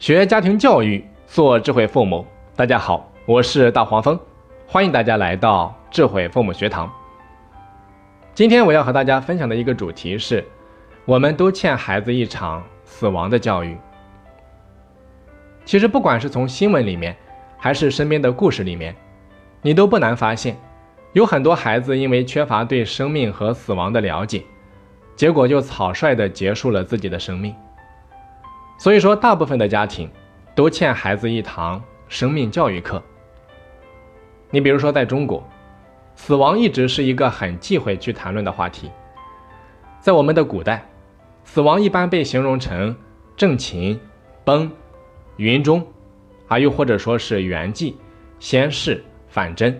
学家庭教育，做智慧父母。大家好，我是大黄蜂，欢迎大家来到智慧父母学堂。今天我要和大家分享的一个主题是：我们都欠孩子一场死亡的教育。其实，不管是从新闻里面，还是身边的故事里面，你都不难发现，有很多孩子因为缺乏对生命和死亡的了解，结果就草率地结束了自己的生命。所以说，大部分的家庭都欠孩子一堂生命教育课。你比如说，在中国，死亡一直是一个很忌讳去谈论的话题。在我们的古代，死亡一般被形容成正寝、崩、云中，啊，又或者说是圆寂、仙逝、反真，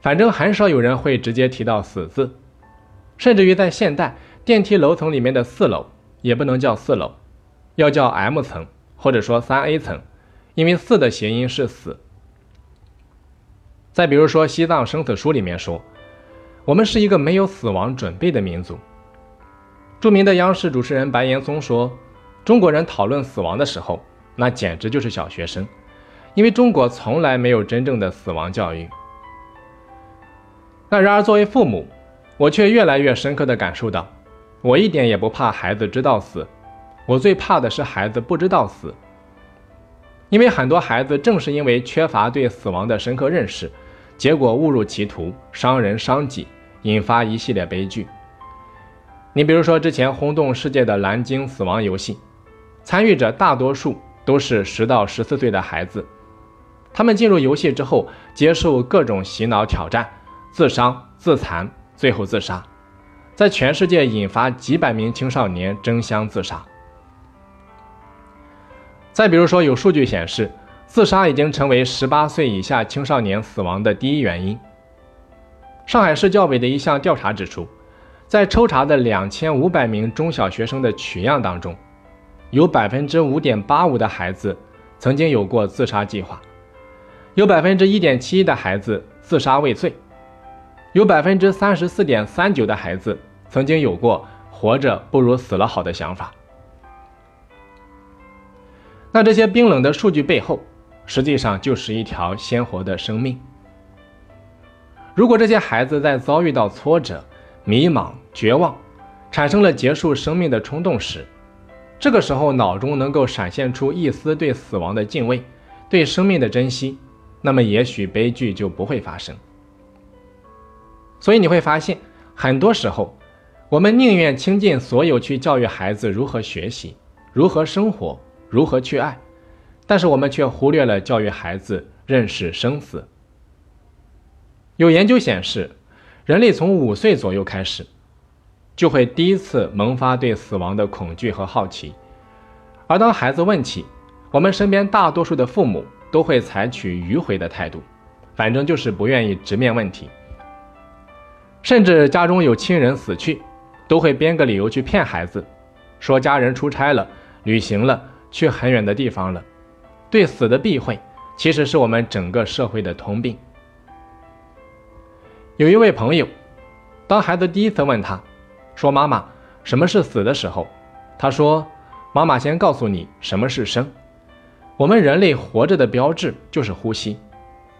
反正很少有人会直接提到死字。甚至于在现代，电梯楼层里面的四楼也不能叫四楼。要叫 M 层，或者说三 A 层，因为四的谐音是死。再比如说《西藏生死书》里面说，我们是一个没有死亡准备的民族。著名的央视主持人白岩松说，中国人讨论死亡的时候，那简直就是小学生，因为中国从来没有真正的死亡教育。那然而作为父母，我却越来越深刻的感受到，我一点也不怕孩子知道死。我最怕的是孩子不知道死，因为很多孩子正是因为缺乏对死亡的深刻认识，结果误入歧途，伤人伤己，引发一系列悲剧。你比如说之前轰动世界的蓝鲸死亡游戏，参与者大多数都是十到十四岁的孩子，他们进入游戏之后，接受各种洗脑挑战，自伤自残，最后自杀，在全世界引发几百名青少年争相自杀。再比如说，有数据显示，自杀已经成为十八岁以下青少年死亡的第一原因。上海市教委的一项调查指出，在抽查的两千五百名中小学生的取样当中，有百分之五点八五的孩子曾经有过自杀计划，有百分之一点七一的孩子自杀未遂，有百分之三十四点三九的孩子曾经有过活着不如死了好的想法。那这些冰冷的数据背后，实际上就是一条鲜活的生命。如果这些孩子在遭遇到挫折、迷茫、绝望，产生了结束生命的冲动时，这个时候脑中能够闪现出一丝对死亡的敬畏、对生命的珍惜，那么也许悲剧就不会发生。所以你会发现，很多时候，我们宁愿倾尽所有去教育孩子如何学习、如何生活。如何去爱？但是我们却忽略了教育孩子认识生死。有研究显示，人类从五岁左右开始，就会第一次萌发对死亡的恐惧和好奇。而当孩子问起，我们身边大多数的父母都会采取迂回的态度，反正就是不愿意直面问题。甚至家中有亲人死去，都会编个理由去骗孩子，说家人出差了、旅行了。去很远的地方了，对死的避讳，其实是我们整个社会的通病。有一位朋友，当孩子第一次问他，说：“妈妈，什么是死？”的时候，他说：“妈妈先告诉你什么是生。我们人类活着的标志就是呼吸。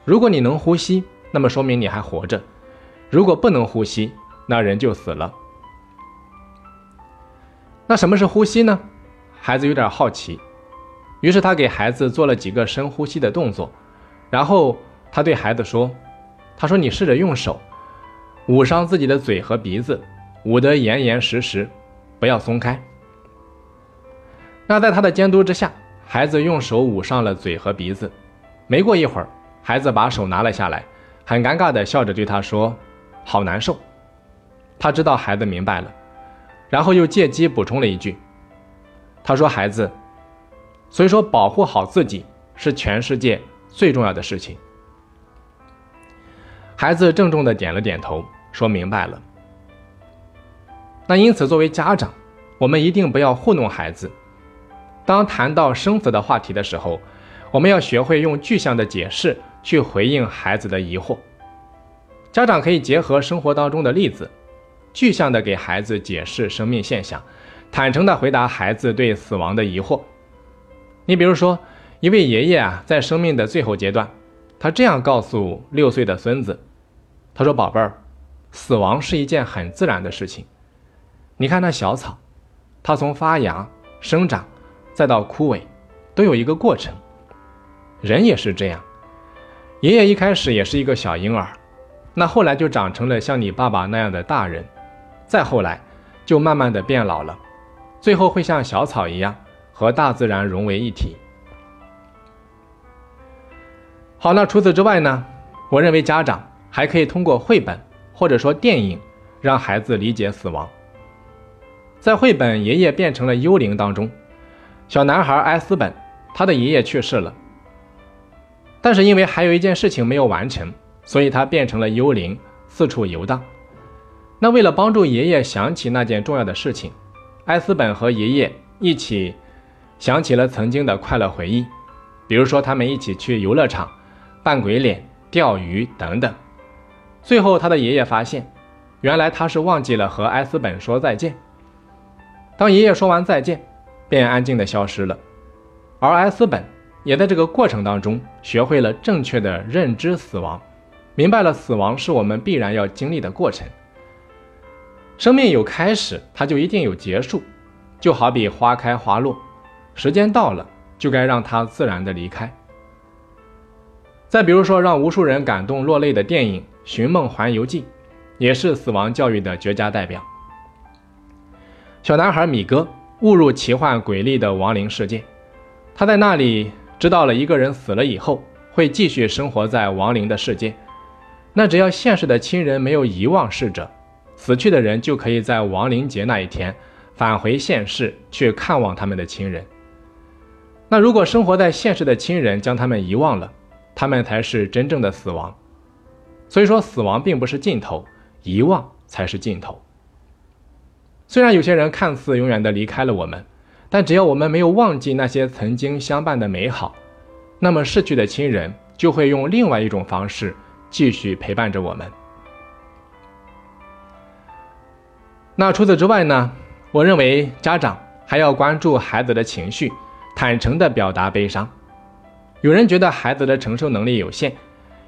如果你能呼吸，那么说明你还活着；如果不能呼吸，那人就死了。那什么是呼吸呢？”孩子有点好奇，于是他给孩子做了几个深呼吸的动作，然后他对孩子说：“他说你试着用手捂上自己的嘴和鼻子，捂得严严实实，不要松开。”那在他的监督之下，孩子用手捂上了嘴和鼻子。没过一会儿，孩子把手拿了下来，很尴尬地笑着对他说：“好难受。”他知道孩子明白了，然后又借机补充了一句。他说：“孩子，所以说保护好自己是全世界最重要的事情。”孩子郑重的点了点头，说明白了。那因此，作为家长，我们一定不要糊弄孩子。当谈到生死的话题的时候，我们要学会用具象的解释去回应孩子的疑惑。家长可以结合生活当中的例子，具象的给孩子解释生命现象。坦诚地回答孩子对死亡的疑惑，你比如说，一位爷爷啊，在生命的最后阶段，他这样告诉六岁的孙子：“他说，宝贝儿，死亡是一件很自然的事情。你看那小草，它从发芽、生长，再到枯萎，都有一个过程。人也是这样。爷爷一开始也是一个小婴儿，那后来就长成了像你爸爸那样的大人，再后来就慢慢的变老了，最后会像小草一样。”和大自然融为一体。好，那除此之外呢？我认为家长还可以通过绘本或者说电影，让孩子理解死亡。在绘本《爷爷变成了幽灵》当中，小男孩埃斯本，他的爷爷去世了，但是因为还有一件事情没有完成，所以他变成了幽灵，四处游荡。那为了帮助爷爷想起那件重要的事情，埃斯本和爷爷一起。想起了曾经的快乐回忆，比如说他们一起去游乐场、扮鬼脸、钓鱼等等。最后，他的爷爷发现，原来他是忘记了和埃斯本说再见。当爷爷说完再见，便安静的消失了。而埃斯本也在这个过程当中学会了正确的认知死亡，明白了死亡是我们必然要经历的过程。生命有开始，它就一定有结束，就好比花开花落。时间到了，就该让它自然的离开。再比如说，让无数人感动落泪的电影《寻梦环游记》，也是死亡教育的绝佳代表。小男孩米哥误入奇幻诡异的亡灵世界，他在那里知道了一个人死了以后会继续生活在亡灵的世界。那只要现实的亲人没有遗忘逝者，死去的人就可以在亡灵节那一天返回现世去看望他们的亲人。那如果生活在现世的亲人将他们遗忘了，他们才是真正的死亡。所以说，死亡并不是尽头，遗忘才是尽头。虽然有些人看似永远的离开了我们，但只要我们没有忘记那些曾经相伴的美好，那么逝去的亲人就会用另外一种方式继续陪伴着我们。那除此之外呢？我认为家长还要关注孩子的情绪。坦诚地表达悲伤。有人觉得孩子的承受能力有限，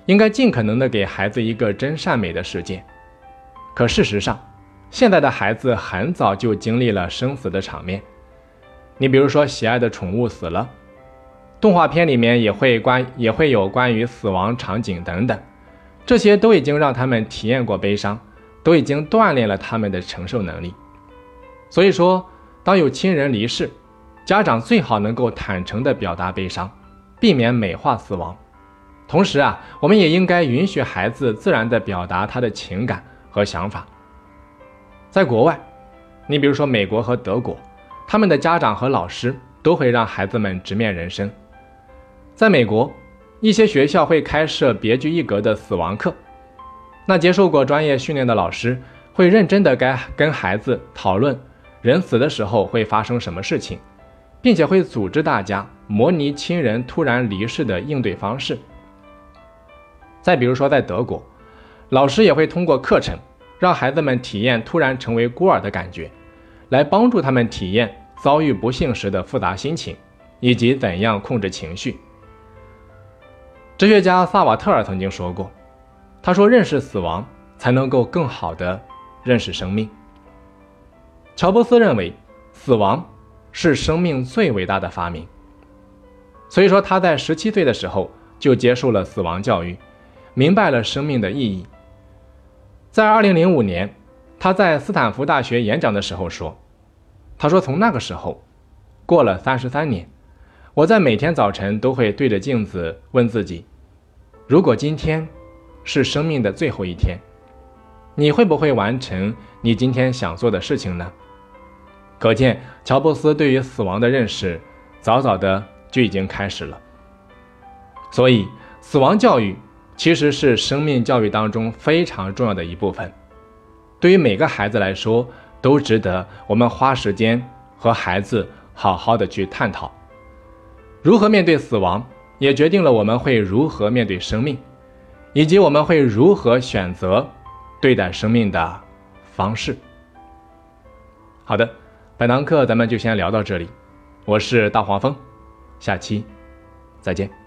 应该尽可能的给孩子一个真善美的世界。可事实上，现在的孩子很早就经历了生死的场面。你比如说，喜爱的宠物死了，动画片里面也会关也会有关于死亡场景等等，这些都已经让他们体验过悲伤，都已经锻炼了他们的承受能力。所以说，当有亲人离世，家长最好能够坦诚地表达悲伤，避免美化死亡。同时啊，我们也应该允许孩子自然地表达他的情感和想法。在国外，你比如说美国和德国，他们的家长和老师都会让孩子们直面人生。在美国，一些学校会开设别具一格的死亡课，那接受过专业训练的老师会认真的该跟孩子讨论人死的时候会发生什么事情。并且会组织大家模拟亲人突然离世的应对方式。再比如说，在德国，老师也会通过课程让孩子们体验突然成为孤儿的感觉，来帮助他们体验遭遇不幸时的复杂心情，以及怎样控制情绪。哲学家萨瓦特尔曾经说过：“他说，认识死亡才能够更好的认识生命。”乔布斯认为，死亡。是生命最伟大的发明，所以说他在十七岁的时候就接受了死亡教育，明白了生命的意义。在二零零五年，他在斯坦福大学演讲的时候说：“他说从那个时候，过了三十三年，我在每天早晨都会对着镜子问自己，如果今天是生命的最后一天，你会不会完成你今天想做的事情呢？”可见，乔布斯对于死亡的认识早早的就已经开始了。所以，死亡教育其实是生命教育当中非常重要的一部分。对于每个孩子来说，都值得我们花时间和孩子好好的去探讨。如何面对死亡，也决定了我们会如何面对生命，以及我们会如何选择对待生命的方式。好的。本堂课咱们就先聊到这里，我是大黄蜂，下期再见。